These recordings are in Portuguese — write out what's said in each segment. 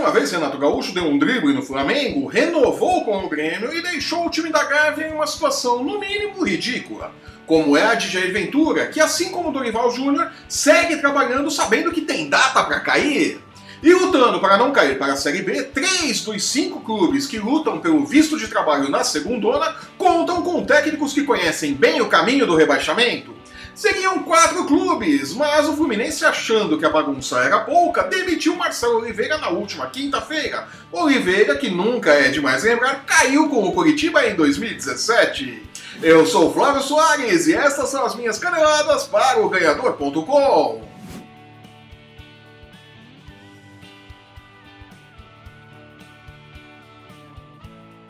uma vez, Renato Gaúcho deu um drible no Flamengo, renovou com o Grêmio e deixou o time da Gávea em uma situação, no mínimo, ridícula. Como é a de Jair Ventura, que assim como o Dorival Júnior, segue trabalhando sabendo que tem data para cair. E lutando para não cair para a Série B, três dos cinco clubes que lutam pelo visto de trabalho na segundona contam com técnicos que conhecem bem o caminho do rebaixamento. Seriam quatro clubes, mas o Fluminense, achando que a bagunça era pouca, demitiu Marcelo Oliveira na última quinta-feira. Oliveira, que nunca é demais lembrar, caiu com o Curitiba em 2017. Eu sou Flávio Soares e estas são as minhas caneladas para o Ganhador.com.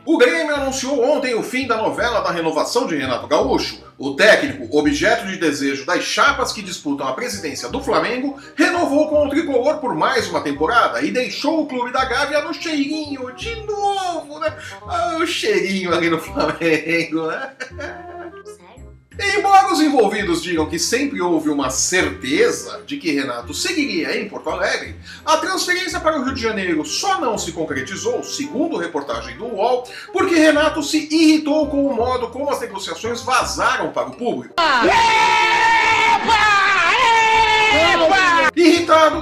O Grêmio anunciou ontem o fim da novela da renovação de Renato Gaúcho. O técnico, objeto de desejo das chapas que disputam a presidência do Flamengo, renovou com o tricolor por mais uma temporada e deixou o clube da Gávea no cheirinho de novo, né? Ah, o cheirinho ali no Flamengo, né? Embora os envolvidos digam que sempre houve uma certeza de que Renato seguiria em Porto Alegre, a transferência para o Rio de Janeiro só não se concretizou, segundo reportagem do UOL, porque Renato se irritou com o modo como as negociações vazaram para o público. Irritado,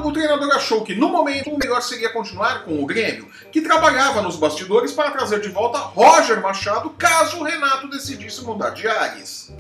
o treinador achou que no momento o melhor seria continuar com o Grêmio, que trabalhava nos bastidores para trazer de volta Roger Machado caso o Renato decidisse mudar de ares.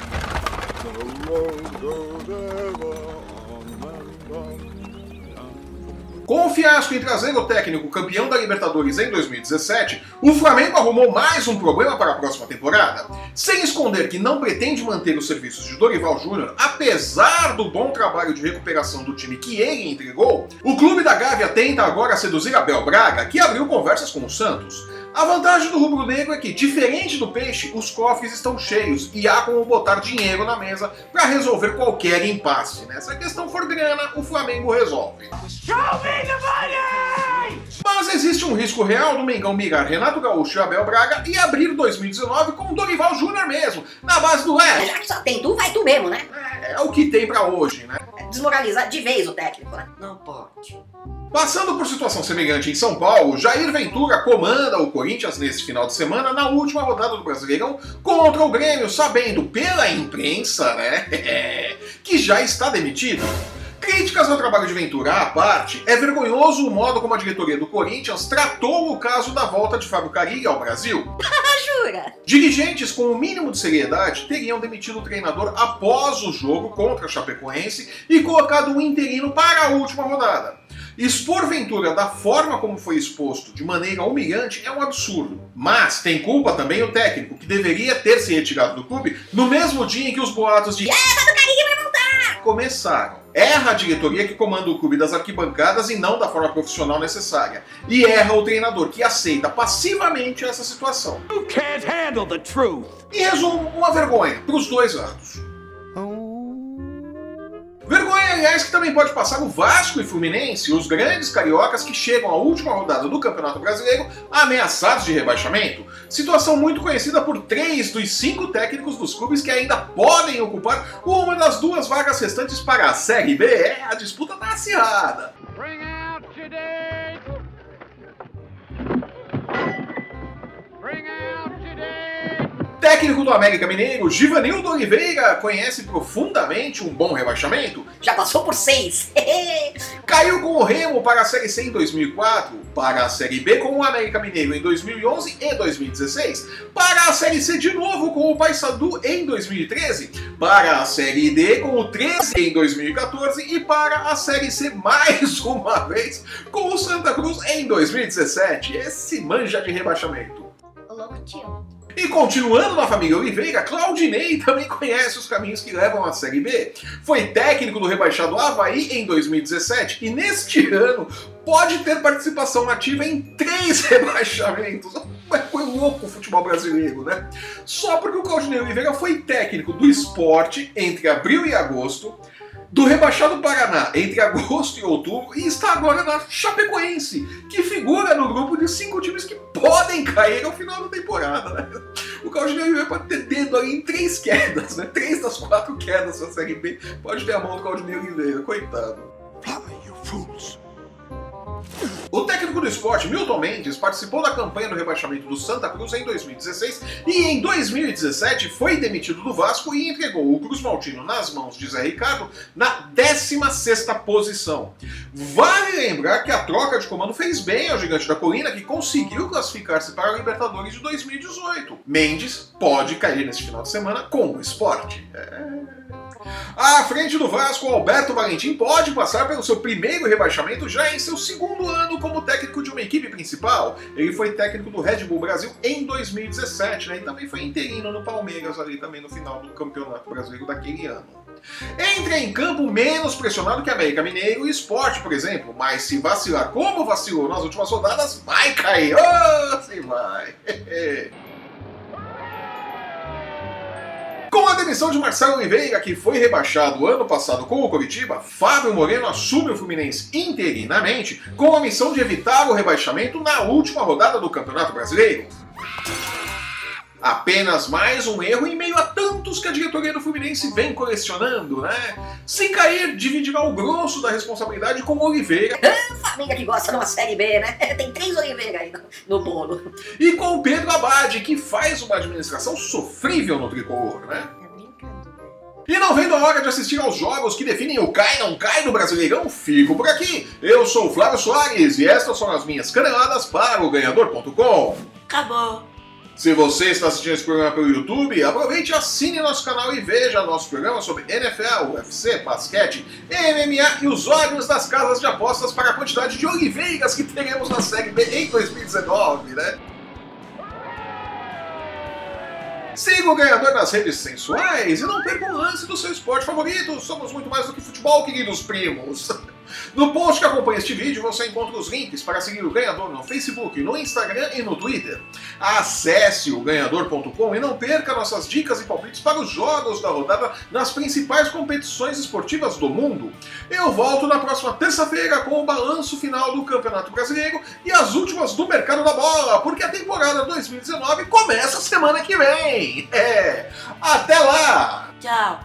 Com o fiasco em trazer o técnico campeão da Libertadores em 2017, o Flamengo arrumou mais um problema para a próxima temporada. Sem esconder que não pretende manter os serviços de Dorival Júnior, apesar do bom trabalho de recuperação do time que ele entregou, o clube da Gávea tenta agora seduzir Abel Braga, que abriu conversas com o Santos. A vantagem do rubro-negro é que, diferente do peixe, os cofres estão cheios e há como botar dinheiro na mesa para resolver qualquer impasse. Né? Se a questão for grana, o Flamengo resolve. Show me the money! Mas existe um risco real do Mengão mirar Renato Gaúcho e Abel Braga e abrir 2019 com o Dorival Júnior mesmo, na base do é. Já que só tem tu, vai tu mesmo, né? É, é o que tem para hoje, né? Desmoralizar de vez o técnico, né? Não pode. Passando por situação semelhante em São Paulo, Jair Ventura comanda o Corinthians nesse final de semana na última rodada do Brasileirão contra o Grêmio, sabendo pela imprensa, né, que já está demitido. Críticas ao trabalho de Ventura à parte, é vergonhoso o modo como a diretoria do Corinthians tratou o caso da volta de Fábio Carilli ao Brasil. Jura? Dirigentes com o mínimo de seriedade teriam demitido o treinador após o jogo contra a Chapecoense e colocado um interino para a última rodada. Expor Ventura da forma como foi exposto, de maneira humilhante, é um absurdo. Mas tem culpa também o técnico, que deveria ter se retirado do clube no mesmo dia em que os boatos de Erra do Carilli vai voltar! começaram. Erra a diretoria que comanda o clube das arquibancadas e não da forma profissional necessária. E erra o treinador que aceita passivamente essa situação. You can't handle the truth. Em resumo, uma vergonha para os dois lados. Aliás, que também pode passar o Vasco e Fluminense, os grandes cariocas que chegam à última rodada do Campeonato Brasileiro ameaçados de rebaixamento. Situação muito conhecida por três dos cinco técnicos dos clubes que ainda podem ocupar uma das duas vagas restantes para a Série B. É, a disputa tá acirrada. Bring out your Técnico do América Mineiro, Givanildo Oliveira, conhece profundamente um bom rebaixamento. Já passou por seis. Caiu com o Remo para a Série C em 2004, para a Série B com o América Mineiro em 2011 e 2016, para a Série C de novo com o Paysandu em 2013, para a Série D com o 13 em 2014 e para a Série C mais uma vez com o Santa Cruz em 2017. Esse manja de rebaixamento. Louco tio. E continuando na família Oliveira, Claudinei também conhece os caminhos que levam à Série B. Foi técnico do rebaixado Havaí em 2017 e neste ano pode ter participação ativa em três rebaixamentos. Foi louco o futebol brasileiro, né? Só porque o Claudinei Oliveira foi técnico do esporte entre abril e agosto, do rebaixado Paraná entre agosto e outubro e está agora na Chapecoense, que figura no grupo de cinco times que podem cair ao final da temporada. Né? O Claudinei pode ter dedo aí em três quedas, né? Três das quatro quedas da Série B pode ter a mão do Claudinei Oliveira, coitado. Fly, you fools. O técnico do esporte, Milton Mendes, participou da campanha do rebaixamento do Santa Cruz em 2016 e em 2017 foi demitido do Vasco e entregou o Cruz Maltino nas mãos de Zé Ricardo na 16ª posição. Vale lembrar que a troca de comando fez bem ao Gigante da Colina, que conseguiu classificar-se para a Libertadores de 2018. Mendes pode cair neste final de semana com o esporte. É... À frente do Vasco, Alberto Valentim pode passar pelo seu primeiro rebaixamento já em seu segundo ano como técnico de uma equipe principal. Ele foi técnico do Red Bull Brasil em 2017, né? E também foi interino no Palmeiras ali também no final do Campeonato Brasileiro daquele ano. Entra em campo menos pressionado que América Mineiro e Esporte, por exemplo, mas se vacilar como vacilou nas últimas rodadas, vai cair. Oh, se vai. demissão de Marcelo Oliveira, que foi rebaixado ano passado com o Curitiba, Fábio Moreno assume o Fluminense interinamente com a missão de evitar o rebaixamento na última rodada do Campeonato Brasileiro. Apenas mais um erro em meio a tantos que a diretoria do Fluminense vem colecionando, né? Se cair, dividirá o grosso da responsabilidade com Oliveira. Família que gosta de uma série B, né? Tem três Oliveira aí no, bolo. E com o Pedro Abad, que faz uma administração sofrível no tricolor, né? E não vendo a hora de assistir aos jogos que definem o cai não cai do Brasileirão, fico por aqui. Eu sou o Flávio Soares e estas são as minhas caneladas para o Ganhador.com. Acabou. Se você está assistindo esse programa pelo YouTube, aproveite e assine nosso canal e veja nosso programa sobre NFL, UFC, basquete, MMA e os olhos das casas de apostas para a quantidade de oliveiras que teremos na Série B em 2019, né? O ganhador nas redes sensuais e não perca um lance do seu esporte favorito. Somos muito mais do que futebol, queridos primos. No post que acompanha este vídeo você encontra os links para seguir o ganhador no Facebook, no Instagram e no Twitter. Acesse o ganhador.com e não perca nossas dicas e palpites para os jogos da rodada nas principais competições esportivas do mundo. Eu volto na próxima terça-feira com o balanço final do Campeonato Brasileiro e as últimas do mercado da bola, porque a temporada 2019 começa semana que vem. É, até lá! Tchau.